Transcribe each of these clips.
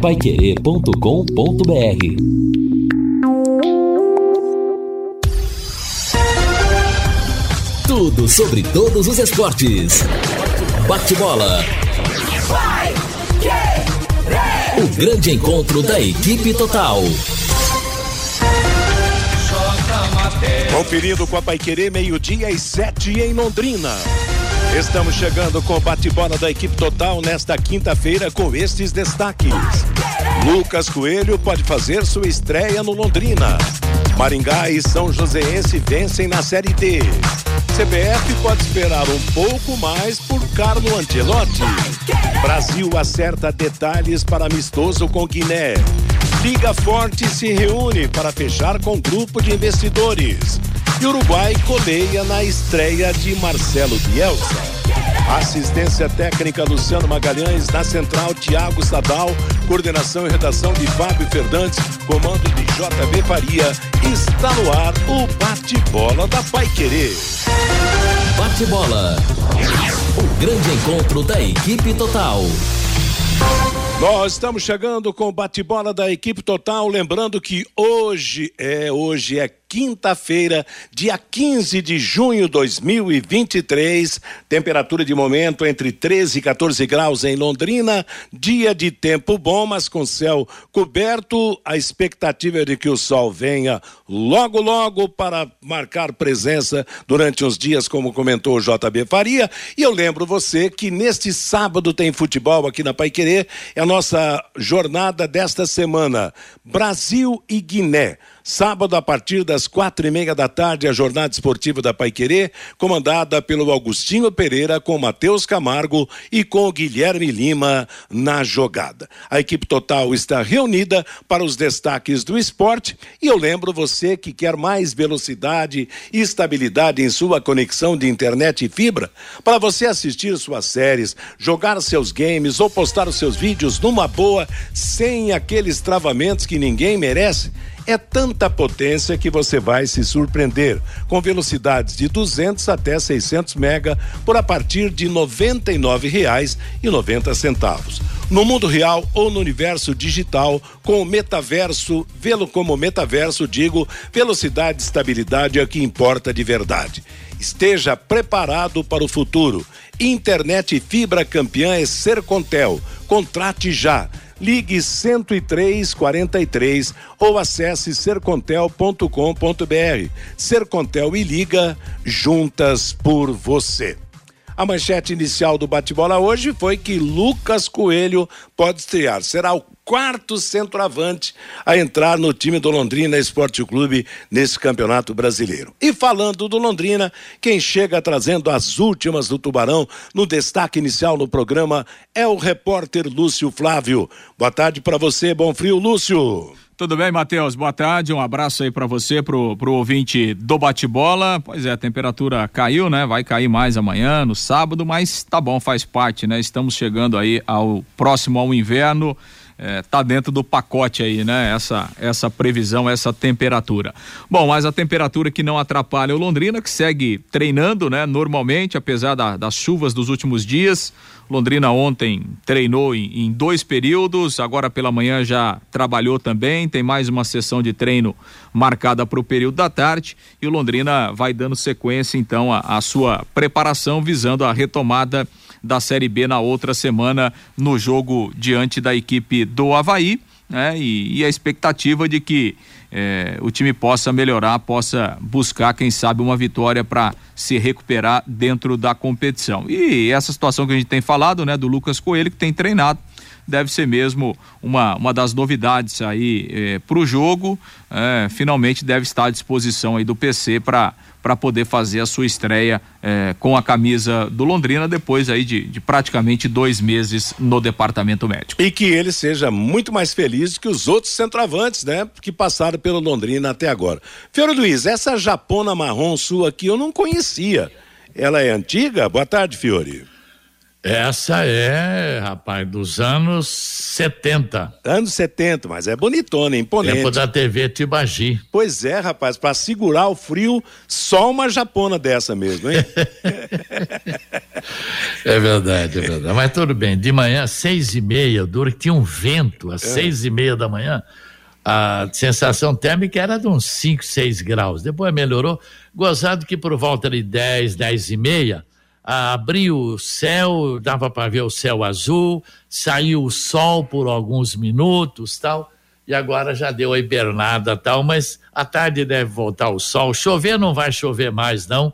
paiquerê.com.br Tudo sobre todos os esportes. Bate-bola. O grande encontro da equipe total. Conferindo com a Paiquerê, meio-dia e sete em Londrina. Estamos chegando com o bate-bola da equipe total nesta quinta-feira com estes destaques. Lucas Coelho pode fazer sua estreia no Londrina. Maringá e São Joséense vencem na Série D. CBF pode esperar um pouco mais por Carlo Ancelotti. Brasil acerta detalhes para amistoso com Guiné. Liga Forte se reúne para fechar com grupo de investidores. E Uruguai coleia na estreia de Marcelo Bielsa. Assistência técnica Luciano Magalhães, na central Tiago Sadal, coordenação e redação de Fábio Fernandes, comando de JB Faria. Está no ar o bate-bola da Pai Querer. Bate-bola. O grande encontro da equipe total. Nós estamos chegando com o bate-bola da equipe total, lembrando que hoje é hoje é quinta-feira, dia 15 de junho de 2023. Temperatura de momento entre 13 e 14 graus em Londrina. Dia de tempo bom, mas com céu coberto. A expectativa é de que o sol venha logo, logo para marcar presença durante os dias, como comentou o JB Faria. E eu lembro você que neste sábado tem futebol aqui na Pai Querer. É a nossa jornada desta semana. Brasil e Guiné. Sábado, a partir das quatro e meia da tarde, a jornada esportiva da Paiquerê, comandada pelo Augustinho Pereira, com Matheus Camargo e com Guilherme Lima na jogada. A equipe total está reunida para os destaques do esporte e eu lembro você que quer mais velocidade e estabilidade em sua conexão de internet e fibra, para você assistir suas séries, jogar seus games ou postar os seus vídeos numa boa, sem aqueles travamentos que ninguém merece. É tanta potência que você vai se surpreender, com velocidades de 200 até 600 mega por a partir de R$ 99,90. No mundo real ou no universo digital, com o metaverso, vê-lo como metaverso, digo, velocidade e estabilidade é o que importa de verdade. Esteja preparado para o futuro. Internet fibra campeã é Sercontel. Contrate já ligue 10343 ou acesse sercontel.com.br. Sercontel e liga juntas por você. A manchete inicial do bate-bola hoje foi que Lucas Coelho pode estrear. Será o quarto centroavante a entrar no time do Londrina Esporte Clube nesse campeonato brasileiro. E falando do Londrina, quem chega trazendo as últimas do Tubarão no destaque inicial no programa é o repórter Lúcio Flávio. Boa tarde para você, bom frio, Lúcio. Tudo bem, Matheus? Boa tarde, um abraço aí para você, pro, pro ouvinte do bate-bola. Pois é, a temperatura caiu, né? Vai cair mais amanhã, no sábado, mas tá bom, faz parte, né? Estamos chegando aí ao próximo ao inverno. É, tá dentro do pacote aí, né? Essa, essa previsão, essa temperatura. Bom, mas a temperatura que não atrapalha o Londrina, que segue treinando, né? Normalmente, apesar da, das chuvas dos últimos dias. Londrina ontem treinou em, em, dois períodos, agora pela manhã já trabalhou também, tem mais uma sessão de treino marcada para o período da tarde e o Londrina vai dando sequência então à sua preparação visando a retomada da Série B na outra semana no jogo diante da equipe do Havaí, né? E, e a expectativa de que é, o time possa melhorar, possa buscar, quem sabe, uma vitória para se recuperar dentro da competição. E essa situação que a gente tem falado, né, do Lucas Coelho, que tem treinado, deve ser mesmo uma, uma das novidades aí é, para o jogo. É, finalmente deve estar à disposição aí do PC para para poder fazer a sua estreia é, com a camisa do Londrina depois aí de, de, praticamente dois meses no departamento médico. E que ele seja muito mais feliz que os outros centroavantes, né? Que passaram pelo Londrina até agora. Fiore Luiz, essa japona marrom sua aqui eu não conhecia. Ela é antiga? Boa tarde, Fiore. Essa é, rapaz, dos anos 70. Anos 70, mas é bonitona, imponente. Tempo da TV Tibagi. Pois é, rapaz, para segurar o frio, só uma japona dessa mesmo, hein? é verdade, é verdade. Mas tudo bem, de manhã, seis e meia, dura que tinha um vento, às é. seis e meia da manhã, a sensação térmica era de uns 5, 6 graus. Depois melhorou. Gozado que por volta de 10, 10 e meia, abriu o céu, dava para ver o céu azul, saiu o sol por alguns minutos, tal, e agora já deu a hibernada, tal, mas à tarde deve voltar o sol. Chover não vai chover mais, não.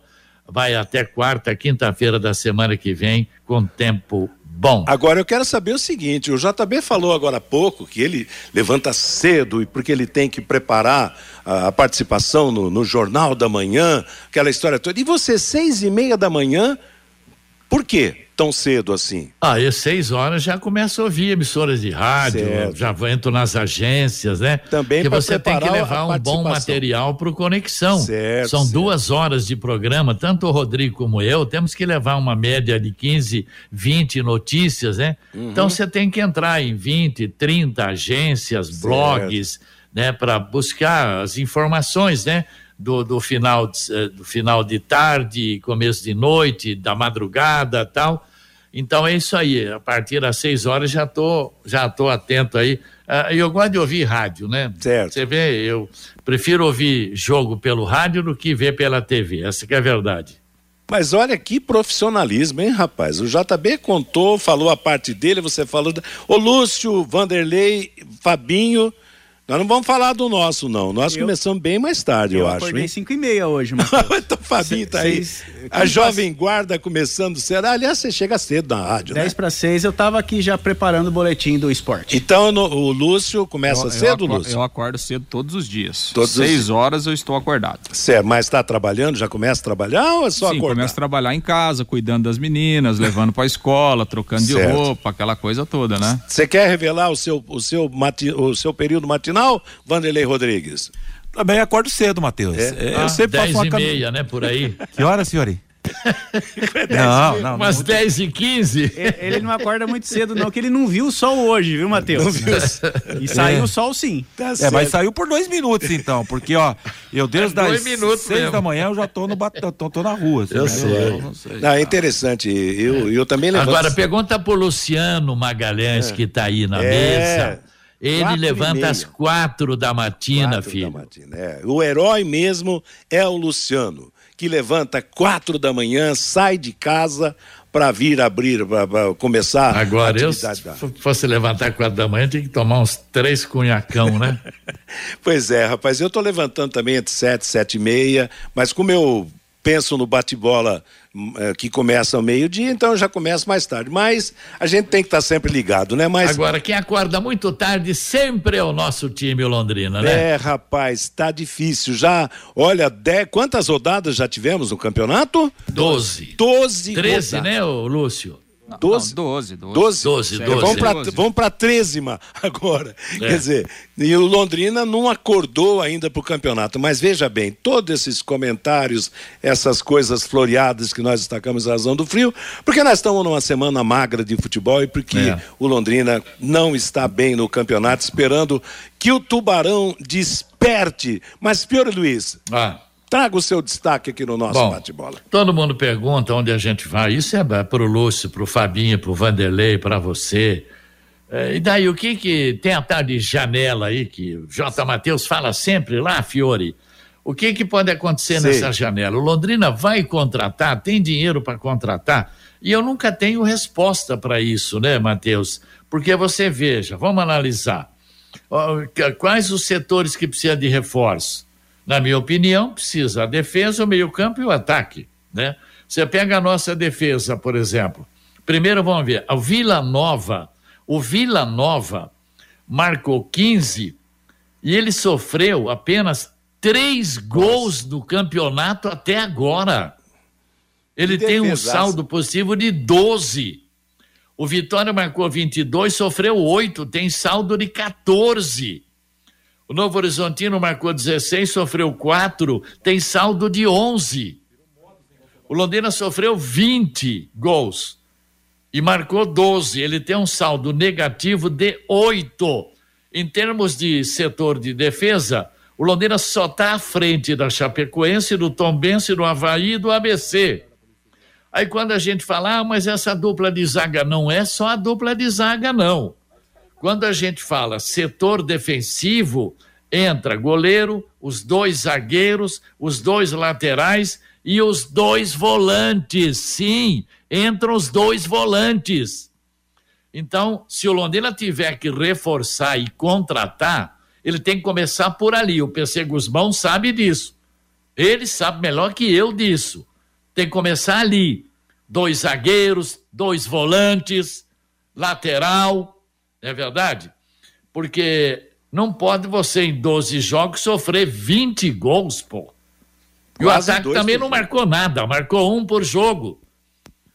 Vai até quarta, quinta-feira da semana que vem, com tempo bom. Agora eu quero saber o seguinte: o JB falou agora há pouco que ele levanta cedo e porque ele tem que preparar a, a participação no, no, Jornal da Manhã, aquela história toda. E você, seis e meia da manhã, por quê? Tão cedo assim? Ah, e seis horas já começa a ouvir emissoras de rádio, certo. já entro nas agências, né? Também que você tem que levar um bom material para o Conexão. Certo, São certo. duas horas de programa, tanto o Rodrigo como eu, temos que levar uma média de 15, 20 notícias, né? Uhum. Então você tem que entrar em 20, 30 agências, blogs, né? Para buscar as informações, né? Do, do, final, de, eh, do final de tarde, começo de noite, da madrugada tal. Então é isso aí. A partir das seis horas já tô, já tô atento aí. Uh, eu gosto de ouvir rádio, né? Certo. Você vê, eu prefiro ouvir jogo pelo rádio do que ver pela TV. Essa que é a verdade. Mas olha que profissionalismo, hein, rapaz? O JB contou, falou a parte dele, você falou. O Lúcio, Vanderlei, Fabinho nós não vamos falar do nosso, não. Nós eu, começamos bem mais tarde, eu, eu acho. Eu acordei 5 e meia hoje, mas. Fabinho tá aí. a Jovem Guarda começando cedo. Aliás, você chega cedo na rádio, 10 né? para 6, eu tava aqui já preparando o boletim do esporte. Então, no, o Lúcio começa eu, cedo, eu Lúcio? Eu acordo cedo todos os dias. Todos 6 os... horas eu estou acordado. Certo, mas está trabalhando? Já começa a trabalhar ou é só Sim, acordar? começa a trabalhar em casa, cuidando das meninas, levando para a escola, trocando certo. de roupa, aquela coisa toda, né? Você quer revelar o seu, o seu, mati, o seu período matinal? Vanderlei Rodrigues? Também acordo cedo, Matheus. É? eu ah, sempre faço uma e meia, né, por aí. Que hora, senhor? não, não. Umas muito... 10 e 15. Ele não acorda muito cedo, não, que ele não viu o sol hoje, viu, Matheus? E saiu é. o sol sim. Tá é, mas saiu por dois minutos, então, porque, ó, eu desde é as seis mesmo. da manhã eu já tô, no, tô, tô na rua. Assim, eu, né? sei. Eu, não sei. Não, é interessante. Eu, eu também levanto... Agora, pergunta pro Luciano Magalhães, é. que tá aí na é. mesa ele quatro levanta às quatro da matina, quatro filho. Da matina, é. O herói mesmo é o Luciano, que levanta quatro da manhã, sai de casa para vir abrir, para começar Agora, eu, se fosse levantar quatro da manhã, tem que tomar uns três cunhacão, né? pois é, rapaz, eu tô levantando também entre sete, sete e meia, mas como eu penso no bate-bola que começa ao meio-dia, então eu já começo mais tarde. Mas a gente tem que estar tá sempre ligado, né? Mas... Agora, quem acorda muito tarde sempre é o nosso time Londrina, né? É, rapaz, tá difícil. Já, olha, dez, quantas rodadas já tivemos no campeonato? Doze. Doze. Treze, né, Lúcio? 12? Não, 12, 12. 12, 12. 12. Vamos para vamos para trezima agora. É. Quer dizer, e o Londrina não acordou ainda para o campeonato. Mas veja bem, todos esses comentários, essas coisas floreadas que nós destacamos em razão do frio, porque nós estamos numa semana magra de futebol e porque é. o Londrina não está bem no campeonato, esperando que o Tubarão desperte. Mas, Pior Luiz. Ah Traga o seu destaque aqui no nosso bate-bola. Todo mundo pergunta onde a gente vai. Isso é para o Lúcio, para o Fabinho, para o Vanderlei, para você. É, e daí, o que que tem a tal de janela aí que o J. Matheus fala sempre lá, Fiore? O que que pode acontecer Sei. nessa janela? O Londrina vai contratar, tem dinheiro para contratar, e eu nunca tenho resposta para isso, né, Matheus? Porque você veja, vamos analisar. Quais os setores que precisam de reforço? Na minha opinião, precisa a defesa, o meio-campo e o ataque. Né? Você pega a nossa defesa, por exemplo. Primeiro vamos ver, o Vila Nova, o Vila Nova marcou 15 e ele sofreu apenas três gols no campeonato até agora. Ele tem um saldo possível de 12. O Vitória marcou 22, sofreu 8, tem saldo de 14. O Novo Horizontino marcou 16, sofreu 4, tem saldo de 11. O Londrina sofreu 20 gols e marcou 12. Ele tem um saldo negativo de 8. Em termos de setor de defesa, o Londrina só está à frente da Chapecoense, do Tombense, do Havaí e do ABC. Aí quando a gente fala, ah, mas essa dupla de zaga não é só a dupla de zaga, não. Quando a gente fala setor defensivo, entra goleiro, os dois zagueiros, os dois laterais e os dois volantes. Sim, entram os dois volantes. Então, se o Londrina tiver que reforçar e contratar, ele tem que começar por ali. O PC Guzmão sabe disso. Ele sabe melhor que eu disso. Tem que começar ali. Dois zagueiros, dois volantes, lateral, não é verdade? Porque não pode você, em 12 jogos, sofrer 20 gols, pô. E o ataque também não marcou nada, marcou um por jogo.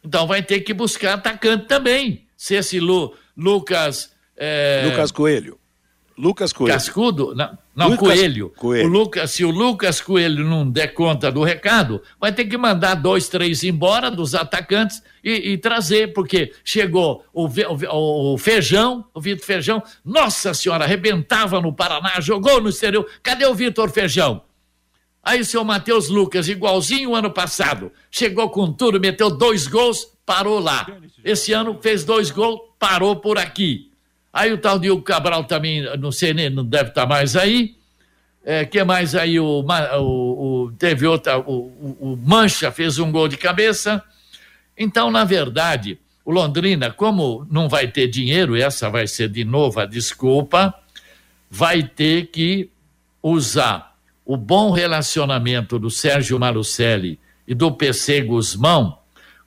Então vai ter que buscar atacante também. Se esse Lu, Lucas. É... Lucas Coelho. Lucas Coelho. Cascudo? Não, não Lucas Coelho. Coelho. O Lucas, se o Lucas Coelho não der conta do recado, vai ter que mandar dois, três embora dos atacantes e, e trazer, porque chegou o, o, o, Feijão, o Vitor Feijão, nossa senhora, arrebentava no Paraná, jogou no exterior. Cadê o Vitor Feijão? Aí o seu Matheus Lucas, igualzinho o ano passado, chegou com tudo, meteu dois gols, parou lá. Esse ano fez dois gols, parou por aqui. Aí o tal Diogo Cabral também, não sei nem, não deve estar mais aí. É, que mais aí? O, o, o teve outra, o, o, Mancha fez um gol de cabeça. Então, na verdade, o Londrina, como não vai ter dinheiro, essa vai ser de novo a desculpa, vai ter que usar o bom relacionamento do Sérgio Malucelli e do PC Guzmão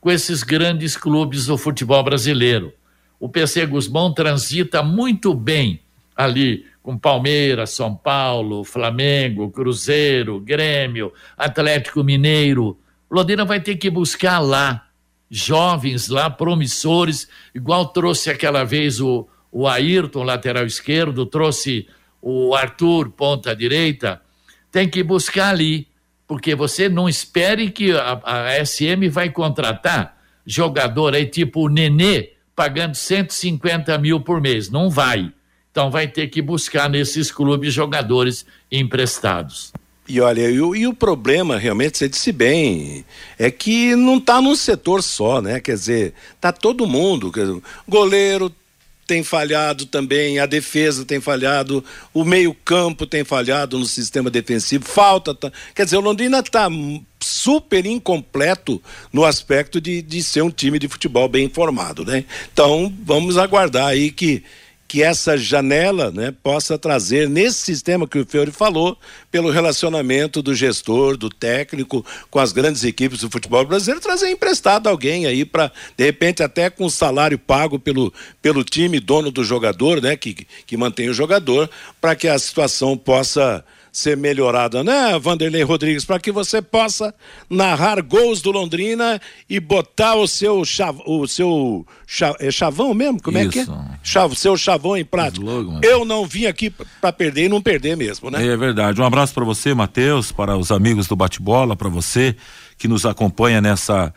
com esses grandes clubes do futebol brasileiro. O PC Guzmão transita muito bem ali com Palmeiras, São Paulo, Flamengo, Cruzeiro, Grêmio, Atlético Mineiro. Londrina vai ter que buscar lá jovens lá, promissores, igual trouxe aquela vez o, o Ayrton, lateral esquerdo, trouxe o Arthur, ponta direita, tem que buscar ali, porque você não espere que a, a SM vai contratar jogador aí tipo o Nenê, pagando 150 mil por mês. Não vai. Então vai ter que buscar nesses clubes jogadores emprestados. E olha, e o, e o, problema, realmente, você disse bem, é que não está num setor só, né? Quer dizer, tá todo mundo. Goleiro, tem falhado também, a defesa tem falhado, o meio-campo tem falhado no sistema defensivo, falta. Quer dizer, o Londrina está super incompleto no aspecto de, de ser um time de futebol bem formado, né? Então, vamos aguardar aí que que essa janela né, possa trazer, nesse sistema que o Fiore falou, pelo relacionamento do gestor, do técnico, com as grandes equipes do futebol brasileiro, trazer emprestado alguém aí para, de repente, até com salário pago pelo, pelo time, dono do jogador, né, que, que mantém o jogador, para que a situação possa ser melhorada, né, Vanderlei Rodrigues, para que você possa narrar gols do Londrina e botar o seu chav, o seu é chavão mesmo, como Isso. é que é? Chav, seu chavão em prática. Eu não vim aqui para perder e não perder mesmo, né? É verdade. Um abraço para você, Matheus, para os amigos do bate-bola, para você que nos acompanha nessa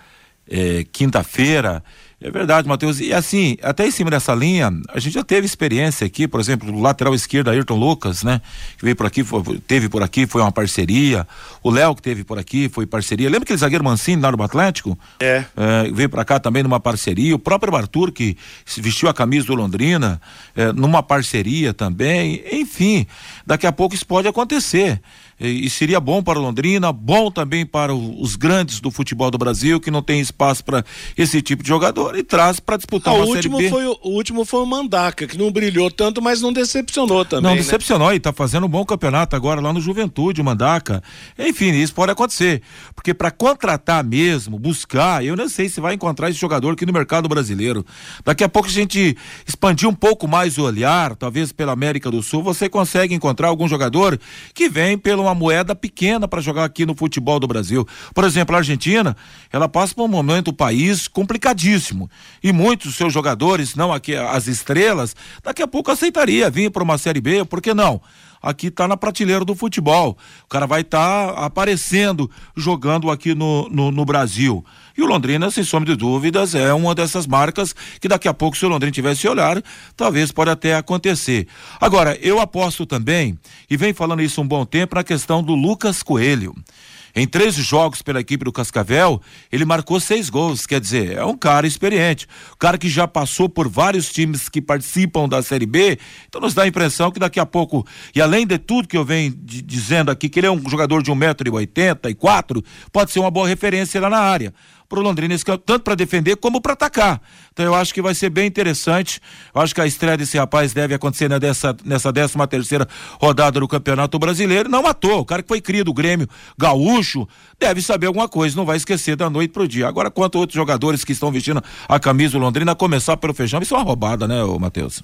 é, quinta-feira. É verdade, Matheus. E assim, até em cima dessa linha, a gente já teve experiência aqui, por exemplo, do lateral esquerdo, Ayrton Lucas, né? Que veio por aqui, foi, teve por aqui, foi uma parceria. O Léo, que teve por aqui, foi parceria. Lembra aquele zagueiro Mancini lá no Atlético? É. é veio para cá também numa parceria. O próprio Arthur, que vestiu a camisa do Londrina, é, numa parceria também. Enfim, daqui a pouco isso pode acontecer e, seria bom para Londrina, bom também para os grandes do futebol do Brasil que não tem espaço para esse tipo de jogador e traz para disputar ah, uma o último série B. Foi, o, o último foi o Mandaca, que não brilhou tanto, mas não decepcionou também. Não né? decepcionou e está fazendo um bom campeonato agora lá no Juventude, o Mandaca. Enfim, isso pode acontecer, porque para contratar mesmo, buscar, eu não sei se vai encontrar esse jogador aqui no mercado brasileiro. Daqui a pouco a gente expandir um pouco mais o olhar, talvez pela América do Sul, você consegue encontrar algum jogador que vem pelo uma moeda pequena para jogar aqui no futebol do Brasil. Por exemplo, a Argentina, ela passa por um momento, o país complicadíssimo. E muitos seus jogadores, não aqui as estrelas, daqui a pouco aceitaria vir para uma Série B, por que não? Aqui tá na prateleira do futebol. O cara vai estar tá aparecendo, jogando aqui no, no, no, Brasil. E o Londrina, sem sombra de dúvidas, é uma dessas marcas que daqui a pouco, se o Londrina tivesse olhar, talvez pode até acontecer. Agora, eu aposto também, e vem falando isso um bom tempo, na questão do Lucas Coelho. Em 13 jogos pela equipe do Cascavel, ele marcou seis gols. Quer dizer, é um cara experiente. Um cara que já passou por vários times que participam da Série B. Então nos dá a impressão que daqui a pouco, e além de tudo que eu venho dizendo aqui, que ele é um jogador de 1,84m, pode ser uma boa referência lá na área para o Londrina, tanto para defender como para atacar. Então eu acho que vai ser bem interessante. Eu acho que a estreia desse rapaz deve acontecer nessa, nessa 13 terceira rodada do Campeonato Brasileiro. Não matou, o cara que foi cria do Grêmio gaúcho deve saber alguma coisa, não vai esquecer da noite pro dia. Agora, quanto a outros jogadores que estão vestindo a camisa do Londrina, a começar pelo feijão, isso é uma roubada, né, Matheus?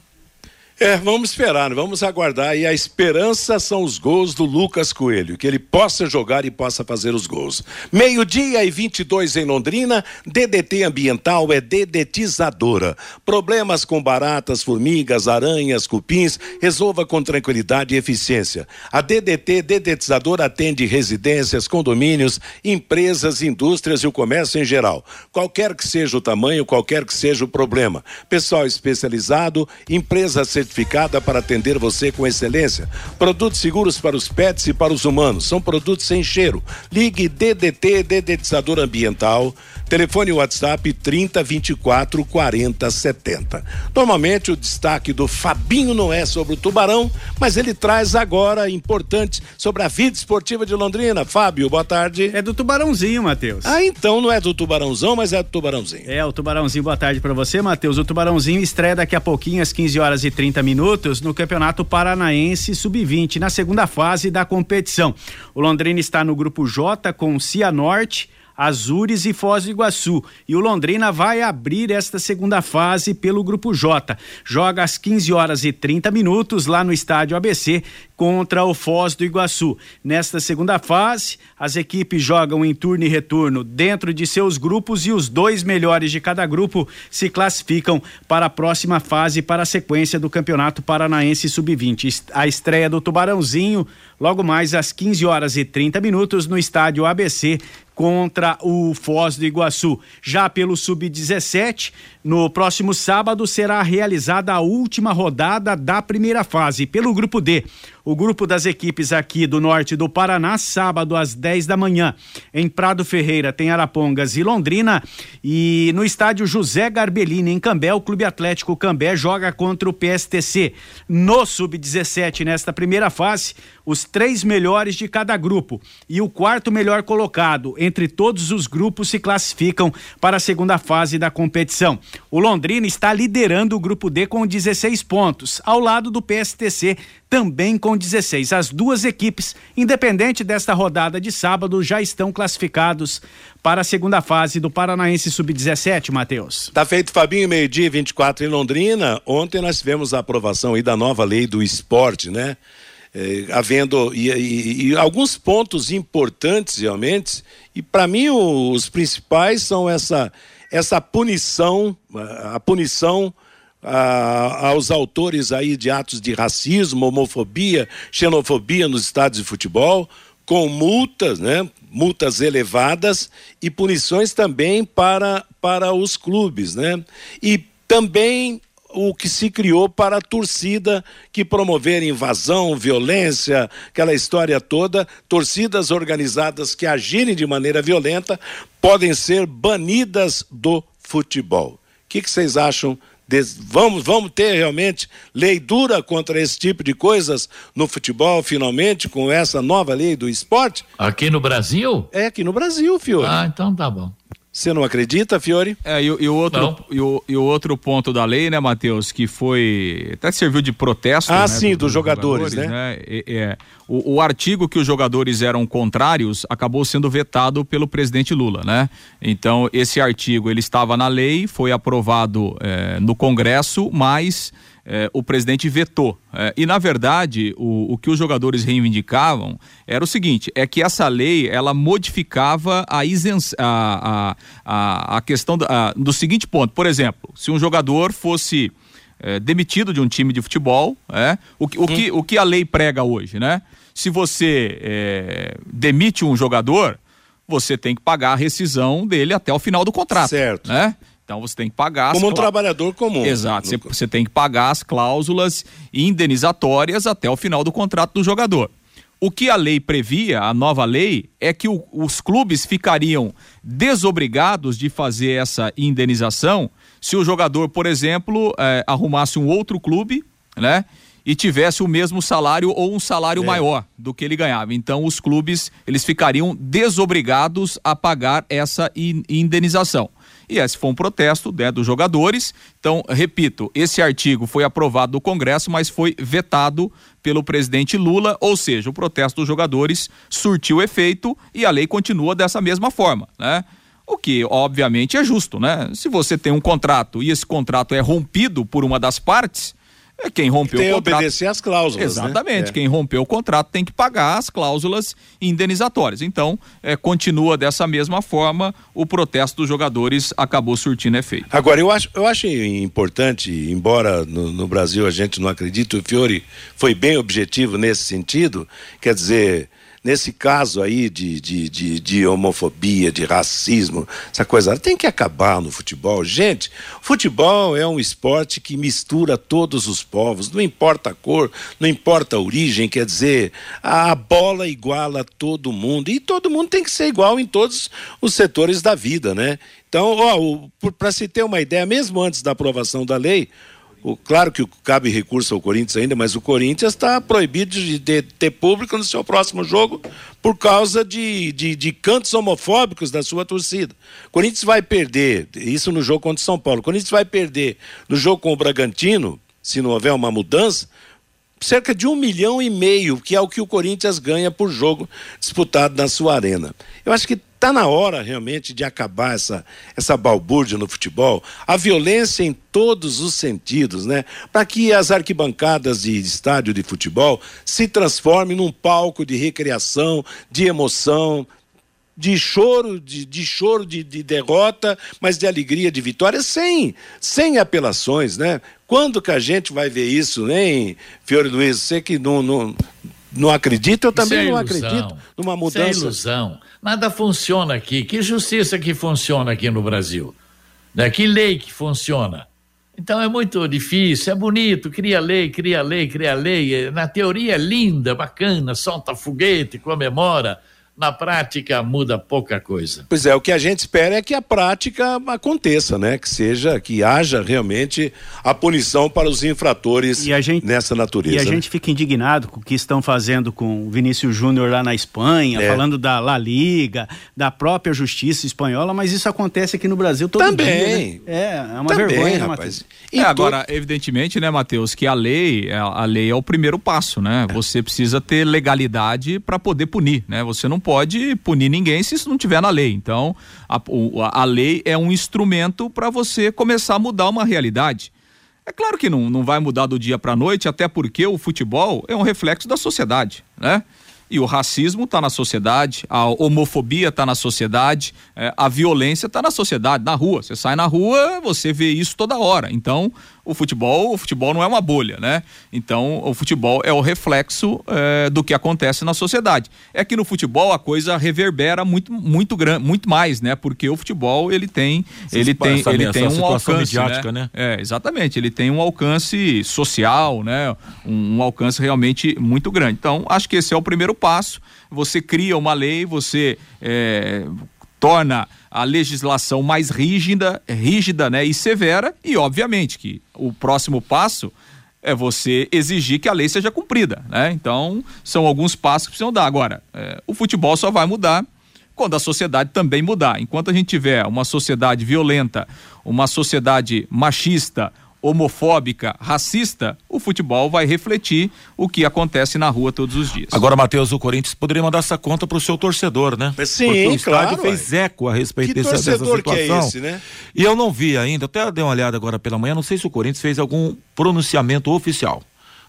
É, vamos esperar, né? vamos aguardar. E a esperança são os gols do Lucas Coelho, que ele possa jogar e possa fazer os gols. Meio-dia e 22 em Londrina, DDT ambiental é dedetizadora. Problemas com baratas, formigas, aranhas, cupins, resolva com tranquilidade e eficiência. A DDT dedetizadora atende residências, condomínios, empresas, indústrias e o comércio em geral. Qualquer que seja o tamanho, qualquer que seja o problema. Pessoal especializado, empresas certificada para atender você com excelência. Produtos seguros para os pets e para os humanos. São produtos sem cheiro. Ligue DDT Dedetizador Ambiental. Telefone WhatsApp 30 24 40 70. Normalmente o destaque do Fabinho não é sobre o Tubarão, mas ele traz agora importante sobre a vida esportiva de Londrina. Fábio, boa tarde. É do Tubarãozinho, Matheus. Ah, então não é do Tubarãozão, mas é do Tubarãozinho. É, o Tubarãozinho, boa tarde para você, Matheus. O Tubarãozinho estreia daqui a pouquinho às 15 horas e 30 30 minutos no Campeonato Paranaense Sub-20, na segunda fase da competição. O Londrina está no grupo J com Cianorte, Azures e Foz do Iguaçu. E o Londrina vai abrir esta segunda fase pelo Grupo J. Joga às 15 horas e 30 minutos lá no estádio ABC contra o Foz do Iguaçu. Nesta segunda fase, as equipes jogam em turno e retorno dentro de seus grupos e os dois melhores de cada grupo se classificam para a próxima fase para a sequência do Campeonato Paranaense Sub-20. A estreia do Tubarãozinho logo mais às 15 horas e 30 minutos no estádio ABC contra o Foz do Iguaçu. Já pelo Sub-17, no próximo sábado será realizada a última rodada da primeira fase pelo grupo D. O grupo das equipes aqui do norte do Paraná, sábado às 10 da manhã. Em Prado Ferreira tem Arapongas e Londrina. E no estádio José Garbellini, em Cambé, o Clube Atlético Cambé joga contra o PSTC. No Sub-17, nesta primeira fase, os três melhores de cada grupo e o quarto melhor colocado entre todos os grupos se classificam para a segunda fase da competição. O Londrina está liderando o grupo D com 16 pontos, ao lado do PSTC também com 16. As duas equipes, independente desta rodada de sábado, já estão classificados para a segunda fase do Paranaense Sub-17, Matheus. Tá feito, Fabinho, meio-dia 24 em Londrina. Ontem nós tivemos a aprovação aí da nova lei do esporte, né? É, havendo e, e, e, alguns pontos importantes realmente e para mim os principais são essa essa punição a punição a, aos autores aí de atos de racismo, homofobia, xenofobia nos estádios de futebol, com multas, né? Multas elevadas e punições também para, para os clubes, né? E também o que se criou para a torcida que promover invasão, violência, aquela história toda, torcidas organizadas que agirem de maneira violenta podem ser banidas do futebol. O que, que vocês acham Vamos, vamos ter realmente lei dura contra esse tipo de coisas no futebol, finalmente, com essa nova lei do esporte? Aqui no Brasil? É, aqui no Brasil, Fiore. Ah, então tá bom. Você não acredita, Fiore? É, e, e o outro, e o, e o, outro ponto da lei, né, Matheus, que foi. Até serviu de protesto. Ah, né, sim, dos, dos jogadores, jogadores, né? né? É, é, o, o, artigo que os jogadores eram contrários acabou sendo vetado pelo presidente Lula, né? Então, esse artigo ele estava na lei, foi aprovado é, no Congresso, mas é, o presidente vetou. É, e, na verdade, o, o que os jogadores reivindicavam era o seguinte: é que essa lei ela modificava a, isenção, a, a, a, questão do, a, do seguinte ponto. Por exemplo, se um jogador fosse é, demitido de um time de futebol, é, o, o, que, o que a lei prega hoje, né? Se você demite um jogador, você tem que pagar a rescisão dele até o final do contrato. Certo. Né? Então você tem que pagar. Como um trabalhador comum. Exato. Você, você tem que pagar as cláusulas indenizatórias até o final do contrato do jogador. O que a lei previa, a nova lei, é que o, os clubes ficariam desobrigados de fazer essa indenização se o jogador, por exemplo, eh, arrumasse um outro clube, né? E tivesse o mesmo salário ou um salário é. maior do que ele ganhava. Então, os clubes eles ficariam desobrigados a pagar essa indenização. E esse foi um protesto né, dos jogadores. Então, repito, esse artigo foi aprovado no Congresso, mas foi vetado pelo presidente Lula, ou seja, o protesto dos jogadores surtiu efeito e a lei continua dessa mesma forma, né? O que, obviamente, é justo, né? Se você tem um contrato e esse contrato é rompido por uma das partes, é quem rompeu tem o contrato. Obedecer às cláusulas. Né? Exatamente. Né? Quem rompeu o contrato tem que pagar as cláusulas indenizatórias. Então, é, continua dessa mesma forma, o protesto dos jogadores acabou surtindo efeito. Agora, eu acho, eu acho importante, embora no, no Brasil a gente não acredite, o Fiore foi bem objetivo nesse sentido, quer dizer nesse caso aí de, de, de, de, homofobia, de racismo, essa coisa, tem que acabar no futebol. Gente, futebol é um esporte que mistura todos os povos, não importa a cor, não importa a origem, quer dizer, a bola iguala todo mundo e todo mundo tem que ser igual em todos os setores da vida, né? Então, para se ter uma ideia, mesmo antes da aprovação da lei, o, claro que cabe recurso ao Corinthians ainda, mas o Corinthians está proibido de, de, ter público no seu próximo jogo por causa de, de, de, cantos homofóbicos da sua torcida. O Corinthians vai perder, isso no jogo contra o São Paulo, o Corinthians vai perder no jogo com o Bragantino, se não houver uma mudança, cerca de um milhão e meio, que é o que o Corinthians ganha por jogo disputado na sua arena. Eu acho que Está na hora realmente de acabar essa, essa balbúrdia no futebol, a violência em todos os sentidos, né? Para que as arquibancadas de estádio de futebol se transformem num palco de recreação, de emoção, de choro, de, de choro de, de, derrota, mas de alegria de vitória, sem, sem apelações, né? Quando que a gente vai ver isso, hein, Fiore Luiz? Você que não, não, não acredita, eu também é não acredito numa mudança. Isso é ilusão. Nada funciona aqui. Que justiça que funciona aqui no Brasil? Né? Que lei que funciona? Então é muito difícil, é bonito, cria lei, cria lei, cria lei. Na teoria é linda, bacana, solta foguete, comemora na prática muda pouca coisa. Pois é, o que a gente espera é que a prática aconteça, né? Que seja, que haja realmente a punição para os infratores gente, nessa natureza. E a né? gente fica indignado com o que estão fazendo com o Vinícius Júnior lá na Espanha, é. falando da La Liga, da própria justiça espanhola, mas isso acontece aqui no Brasil todo Também. dia. Né? É, é uma Também, vergonha, né, rapaz. É, agora, evidentemente, né, Matheus, que a lei, a lei é o primeiro passo, né? É. Você precisa ter legalidade para poder punir, né? Você não pode punir ninguém se isso não tiver na lei. Então, a, a lei é um instrumento para você começar a mudar uma realidade. É claro que não, não vai mudar do dia para a noite, até porque o futebol é um reflexo da sociedade, né? E o racismo está na sociedade, a homofobia está na sociedade, é, a violência está na sociedade, na rua. Você sai na rua, você vê isso toda hora. Então, o futebol, o futebol não é uma bolha, né? Então, o futebol é o reflexo é, do que acontece na sociedade. É que no futebol a coisa reverbera muito, muito grande, muito mais, né? Porque o futebol ele tem, ele tem, essa, ele tem um alcance, né? né? É, exatamente. Ele tem um alcance social, né? Um, um alcance realmente muito grande. Então, acho que esse é o primeiro passo. Você cria uma lei, você é, torna a legislação mais rígida, rígida né, e severa, e obviamente que o próximo passo é você exigir que a lei seja cumprida. Né? Então, são alguns passos que precisam dar. Agora, é, o futebol só vai mudar quando a sociedade também mudar. Enquanto a gente tiver uma sociedade violenta, uma sociedade machista, homofóbica, racista, o futebol vai refletir o que acontece na rua todos os dias. Agora, Matheus, o Corinthians poderia mandar essa conta para o seu torcedor, né? Sim, Porque o estádio fez eco a respeito que dessa, dessa situação. Que é esse, né? E eu não vi ainda, até dei uma olhada agora pela manhã, não sei se o Corinthians fez algum pronunciamento oficial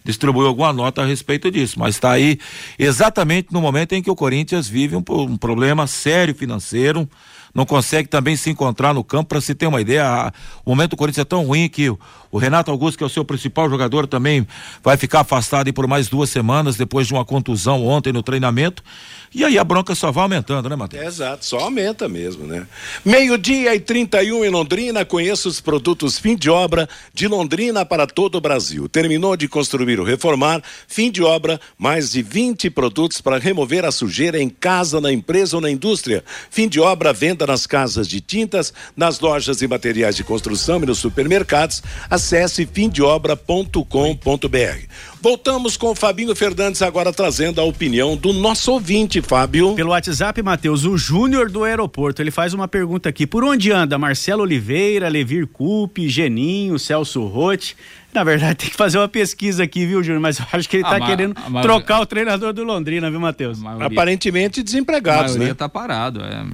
distribuiu alguma nota a respeito disso, mas está aí exatamente no momento em que o Corinthians vive um, um problema sério financeiro, não consegue também se encontrar no campo. Para se ter uma ideia, o momento do Corinthians é tão ruim que o, O Renato Augusto, que é o seu principal jogador, também vai ficar afastado por mais duas semanas depois de uma contusão ontem no treinamento. E aí a bronca só vai aumentando, né, Matheus? É, exato, só aumenta mesmo, né? Meio-dia e 31 em Londrina, conheça os produtos fim de obra de Londrina para todo o Brasil. Terminou de construir ou reformar, fim de obra, mais de 20 produtos para remover a sujeira em casa, na empresa ou na indústria. Fim de obra, venda nas casas de tintas, nas lojas e materiais de construção e nos supermercados. Acesse fimdeobra.com.br. Voltamos com o Fabinho Fernandes agora trazendo a opinião do nosso ouvinte, Fábio. Pelo WhatsApp, Matheus, o Júnior do aeroporto, ele faz uma pergunta aqui. Por onde anda Marcelo Oliveira, Levir Coupe, Geninho, Celso Rotti? Na verdade, tem que fazer uma pesquisa aqui, viu, Júnior? Mas eu acho que ele está querendo trocar o treinador do Londrina, viu, Matheus? Aparentemente desempregados, a maioria né? tá parado, é.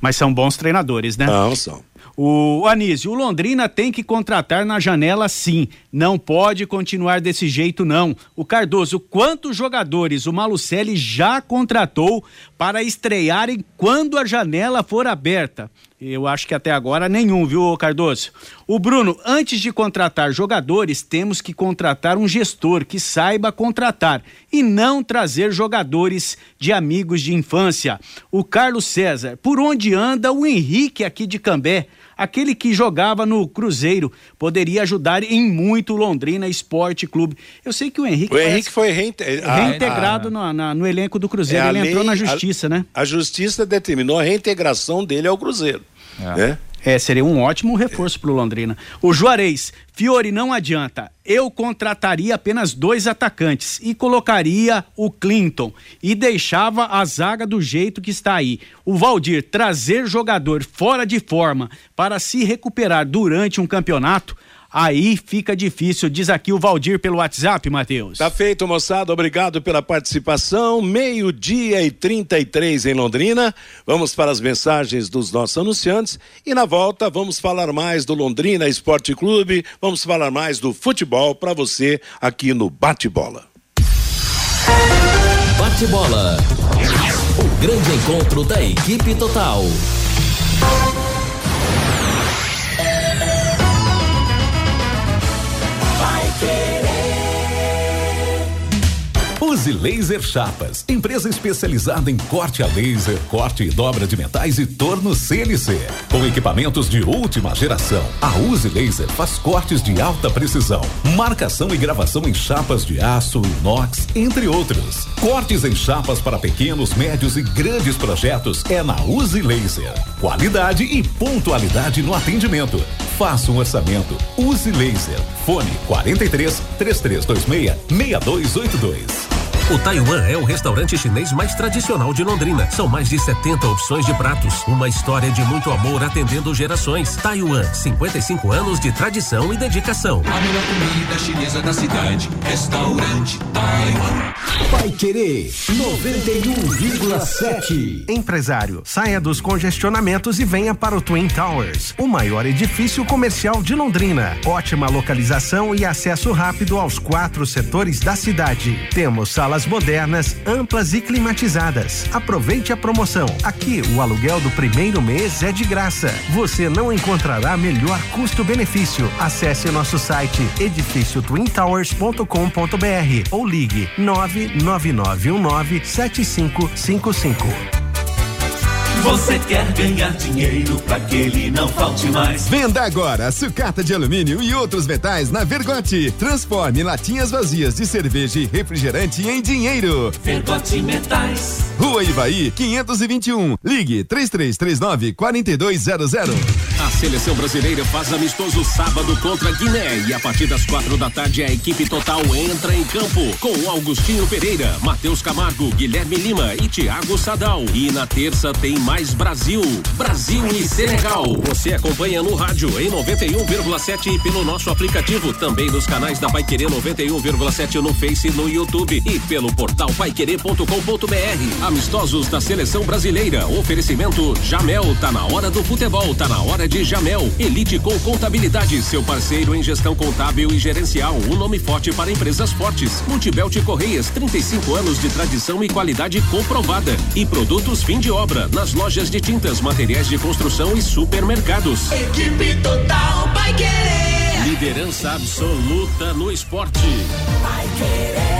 Mas são bons treinadores, né? Não, são. O Anísio, o Londrina tem que contratar na janela sim. Não pode continuar desse jeito, não. O Cardoso, quantos jogadores o Malucelli já contratou para estrearem quando a janela for aberta? Eu acho que até agora nenhum, viu, Cardoso? O Bruno, antes de contratar jogadores, temos que contratar um gestor que saiba contratar e não trazer jogadores de amigos de infância. O Carlos César, por onde anda o Henrique aqui de Cambé? Aquele que jogava no Cruzeiro, poderia ajudar em muito o Londrina Esporte Clube. Eu sei que o Henrique. O Henrique foi reinte... reintegrado no, na, no, elenco do Cruzeiro. É Ele lei, entrou na justiça, a, né? A justiça determinou a reintegração dele ao Cruzeiro. É. Né? É, seria um ótimo reforço para o Londrina. O Juarez, Fiore, não adianta. Eu contrataria apenas dois atacantes e colocaria o Clinton e deixava a zaga do jeito que está aí. O Valdir trazer jogador fora de forma para se recuperar durante um campeonato aí fica difícil, diz aqui o Valdir pelo WhatsApp, Matheus. Tá feito, moçada, obrigado pela participação. Meio-dia e 33 em Londrina. Vamos para as mensagens dos nossos anunciantes e na volta vamos falar mais do Londrina Esporte Clube, vamos falar mais do futebol para você aqui no Bate-Bola. Bate-Bola. O grande encontro da equipe total. Use Laser Chapas, empresa especializada em corte a laser, corte e dobra de metais e torno CNC. Com equipamentos de última geração, a Use Laser faz cortes de alta precisão, marcação e gravação em chapas de aço, inox, entre outros. Cortes em chapas para pequenos, médios e grandes projetos é na Use Laser. Qualidade e pontualidade no atendimento. Faça um orçamento. Use Laser. Fone 43 3326 6282. O Taiwan é o restaurante chinês mais tradicional de Londrina. São mais de 70 opções de pratos. Uma história de muito amor atendendo gerações. Taiwan, 55 anos de tradição e dedicação. A melhor comida chinesa da cidade. Restaurante Taiwan. Vai querer 91,7. Empresário, saia dos congestionamentos e venha para o Twin Towers, o maior edifício comercial de Londrina. Ótima localização e acesso rápido aos quatro setores da cidade. Temos sala salas modernas, amplas e climatizadas. Aproveite a promoção. Aqui o aluguel do primeiro mês é de graça. Você não encontrará melhor custo-benefício. Acesse nosso site edifíciotwintowers.com.br ou ligue 99919 7555. Você quer ganhar dinheiro para que ele não falte mais? Venda agora sucata de alumínio e outros metais na Vergote. Transforme latinhas vazias de cerveja e refrigerante em dinheiro. Vergote Metais. Rua Ivaí, 521. Ligue 3339 4200. A seleção brasileira faz amistoso sábado contra Guiné e a partir das quatro da tarde a equipe total entra em campo com Augustinho Pereira, Matheus Camargo, Guilherme Lima e Thiago Sadal. E na terça tem mais Brasil, Brasil e Senegal. Você acompanha no rádio em 91,7 e pelo nosso aplicativo, também nos canais da Paiquerê 91,7 no Face e no YouTube e pelo portal paiquerê.com.br. Amistosos da seleção brasileira. Oferecimento Jamel, tá na hora do futebol, tá na hora de Jamel. Elite com contabilidade, seu parceiro em gestão contábil e gerencial. Um nome forte para empresas fortes. Multibelt Correias, 35 anos de tradição e qualidade comprovada. E produtos fim de obra nas lojas de tintas, materiais de construção e supermercados. Equipe total vai querer. liderança absoluta no esporte. Vai querer.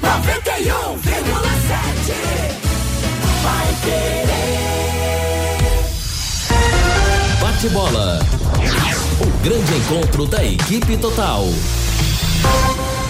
91,7 Vai querer. Bate bola. O grande encontro da equipe total.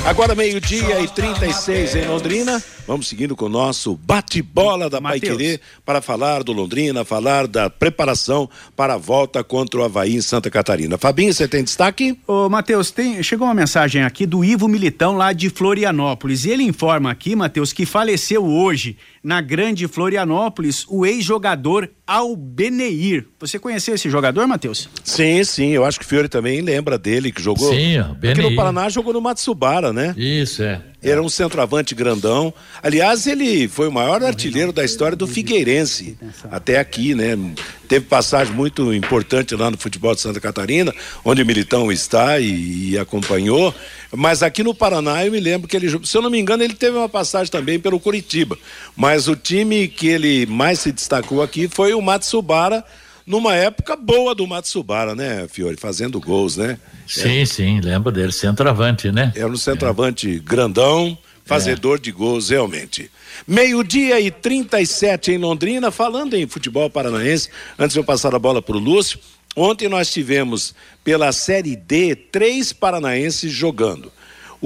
Agora meio-dia e 36 em Londrina. Vamos seguindo com o nosso bate-bola da Pai Querer para falar do Londrina, falar da preparação para a volta contra o Havaí em Santa Catarina. Fabinho, você tem destaque? Ô, Matheus, tem, chegou uma mensagem aqui do Ivo Militão, lá de Florianópolis. E ele informa aqui, Matheus, que faleceu hoje na Grande Florianópolis o ex-jogador Albeneir. Você conheceu esse jogador, Matheus? Sim, sim. Eu acho que o Fiore também lembra dele, que jogou. Sim, ó, Aqui no Paraná jogou no Matsubara, né? Isso, é. Era um centroavante grandão. Aliás, ele foi o maior artilheiro da história do Figueirense. Até aqui, né? Teve passagem muito importante lá no futebol de Santa Catarina, onde o Militão está e, e acompanhou. Mas aqui no Paraná, eu me lembro que ele, se eu não me engano, ele teve uma passagem também pelo Curitiba. Mas o time que ele mais se destacou aqui foi o Matsubara, numa época boa do Matsubara, né, Fiore? Fazendo gols, né? Sim, sim, lembro dele, centroavante, né? Era um centroavante grandão, fazedor de gols, realmente. Meio-dia e 37 em Londrina, falando em futebol paranaense, antes de eu passar a bola para o Lúcio, ontem nós tivemos pela Série D três paranaenses jogando.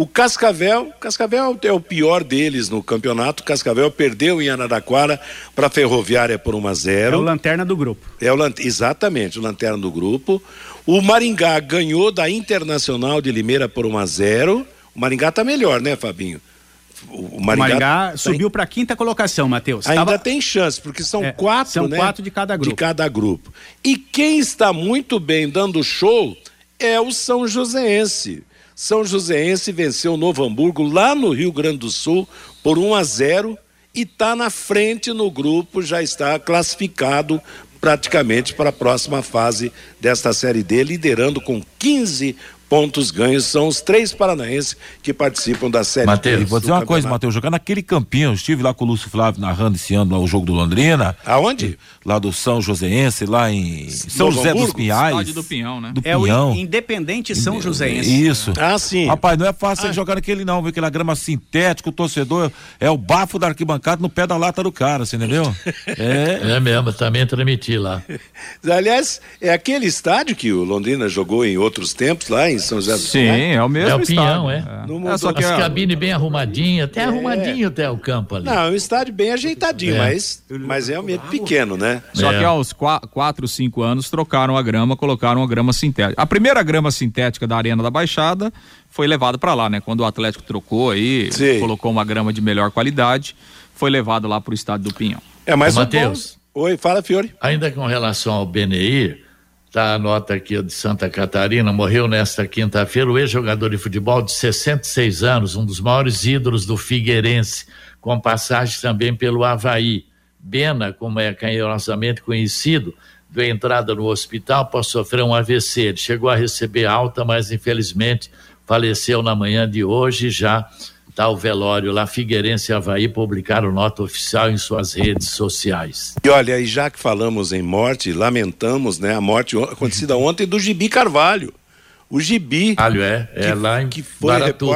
O Cascavel, Cascavel é o pior deles no campeonato. Cascavel perdeu em Araraquara para a Ferroviária por 1 a 0. É o lanterna do grupo. É o exatamente, o lanterna do grupo. O Maringá ganhou da Internacional de Limeira por 1 a 0. O Maringá tá melhor, né, Fabinho? O O Maringá, tá- subiu para quinta colocação, Matheus. Ainda Tava- tem chance, porque são É, quatro, são né? quatro de cada grupo. De cada grupo. E quem está muito bem dando show é o São Joséense. São Joséense venceu o Novo Hamburgo lá no Rio Grande do Sul por 1 a 0 e está na frente no grupo, já está classificado praticamente para a próxima fase desta Série D, liderando com 15 pontos ganhos. São os três paranaenses que participam da Série. E vou dizer uma coisa. Matheus, jogar naquele campinho, eu estive lá com o Lúcio Flávio narrando esse ano lá o jogo do Londrina. Aonde? Lá do São Joséense, lá em São Novo José dos Hamburgo? Pinhais. Estádio do Pinhão, né? Do É o Pinhão. Independente São Joséense. Isso. Ah, sim. Rapaz, não é fácil ele jogar naquele não, viu? Aquela grama sintética, o torcedor é o bafo da arquibancada no pé da lata do cara, você entendeu? É. É mesmo, também transmiti lá. Aliás, é aquele estádio que o Londrina jogou em outros tempos, lá em São José dos Sim, Pinhais? é o mesmo É o Pinhão, estádio. é. É, mudou. só que As a- cabines bem arrumadinhas, até arrumadinho até o campo ali. Não, é um estádio bem ajeitadinho, É. mas, mas é um meio pequeno, né? Só É. que aos 4, 5 anos trocaram a grama, colocaram a grama sintética. A primeira grama sintética da Arena da Baixada foi levada para lá, né? Quando o Atlético trocou aí, Sim. colocou uma grama de melhor qualidade, foi levado lá pro estádio do Pinhão. É mais Ô, um Matheus. bom- Oi, fala, Fiore. Ainda com relação ao Beneir, tá a nota aqui de Santa Catarina, morreu nesta quinta-feira o ex-jogador de futebol de 66 anos, um dos maiores ídolos do Figueirense, com passagem também pelo Havaí. Bena, como é carinhosamente conhecido, deu entrada no hospital após sofrer um AVC. Ele chegou a receber alta, mas infelizmente faleceu na manhã de hoje já. Tá o velório lá, Figueirense e Havaí publicaram nota oficial em suas redes sociais. E olha, e já que falamos em morte, lamentamos né, a morte acontecida ontem do Gibi Carvalho. O Gibi. Carvalho, é, é lá em que foi Baratuba.